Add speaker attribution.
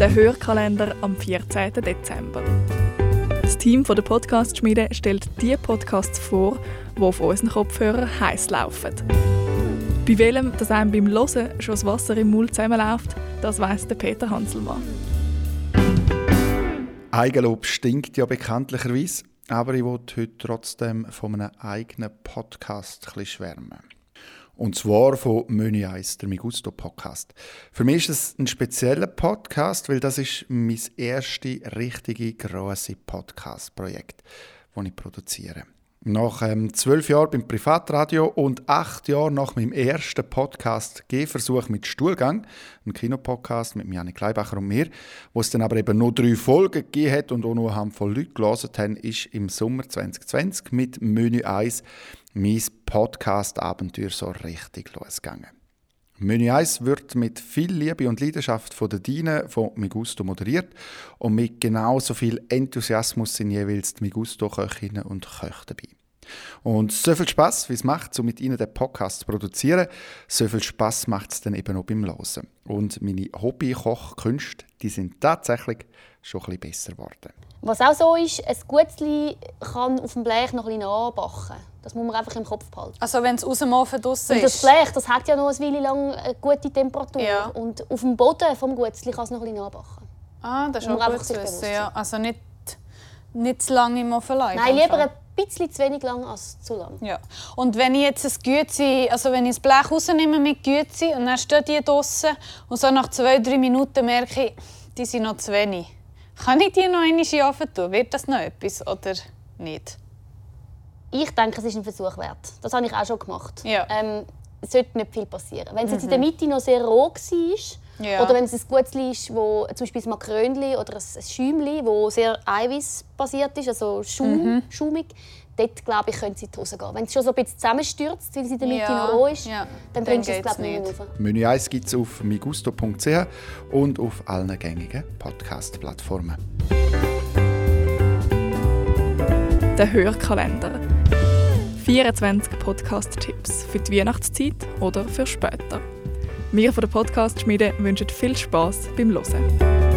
Speaker 1: Der Hörkalender am 14. Dezember. Das Team der Podcast-Schmiede stellt die Podcasts vor, die auf unseren Kopfhörern heiß laufen. Bei welchem, dass einem beim Hören schon das Wasser im Mund zusammenläuft, das weiss der Peter Hanselmann.
Speaker 2: Eigenlob stinkt ja bekanntlicherweise, aber ich wollte heute trotzdem von einem eigenen Podcast ein schwärmen. Und zwar von Menü 1, der Migusto Podcast. Für mich ist es ein spezieller Podcast, weil das ist mein erstes richtige grosse Podcast-Projekt, das ich produziere. Nach ähm, zwölf Jahren beim Privatradio und acht Jahren nach meinem ersten Podcast Gehversuch mit Stuhlgang, ein Kinopodcast mit Janne Kleibacher und mir, wo es dann aber eben nur drei Folgen gegeben hat und auch nur eine Handvoll Leute gelesen haben, ist im Sommer 2020 mit Menü 1 mein Podcast-Abenteuer so richtig losgegangen. Menü 1 wird mit viel Liebe und Leidenschaft von der Dine von Migusto moderiert und mit genauso viel Enthusiasmus sind jeweils die Migusto-Köchinnen und Köche dabei. Und so viel Spaß, wie es macht, so mit Ihnen den Podcast zu produzieren, so viel Spaß macht es dann eben auch beim Losen. Und meine Hobby-Kochkünste, die sind tatsächlich schon ein bisschen besser geworden.
Speaker 3: Was auch so ist, ein Gutzli kann auf dem Blech noch ein bisschen anbacken. Das muss man einfach im Kopf behalten.
Speaker 4: Also wenn es aus dem Ofen draussen
Speaker 3: Und das
Speaker 4: ist?
Speaker 3: Blech, das hat ja noch eine Weile lang eine gute Temperatur.
Speaker 4: Ja.
Speaker 3: Und auf dem Boden vom Gutzli kann es noch ein bisschen anbacken.
Speaker 4: Ah, das ist auch gut zu wissen. Ja. Also nicht, nicht zu lange im Ofen lassen.
Speaker 3: Nein, lieber ein bisschen zu wenig lang als zu lang.
Speaker 4: Ja. Und wenn ich jetzt ein Güezi, also wenn ich das Blech rausnehme mit Güezi und dann stehen die draussen und so nach zwei, drei Minuten merke ich, die sind noch zu wenig. Kann ich die noch einmal Ofen tun? Wird das noch etwas oder nicht?
Speaker 3: Ich denke, es ist ein Versuch wert. Das habe ich auch schon gemacht.
Speaker 4: Ja.
Speaker 3: Ähm, es sollte nicht viel passieren. Wenn es jetzt in der Mitte noch sehr roh war,
Speaker 4: Ja.
Speaker 3: oder wenn es ein Gutzli ist, wo zum Beispiel ein Makrönli oder ein Schäumli, wo sehr eiweißbasiert ist, also Schaum, schaumig, dort glaube ich, könnte es in die Hose gehen. Wenn es schon so ein bisschen zusammenstürzt, weil es in der Mitte
Speaker 4: Ja,
Speaker 3: noch roh ist,
Speaker 4: ja.
Speaker 3: dann bringst du es glaube ich nicht rauf.
Speaker 2: Menü 1 gibt es auf migusto.ch und auf allen gängigen Podcast-Plattformen.
Speaker 1: Der Hörkalender. 24 Podcast-Tipps für die Weihnachtszeit oder für später. Wir von der Podcast-Schmiede wünschen viel Spaß beim Hören.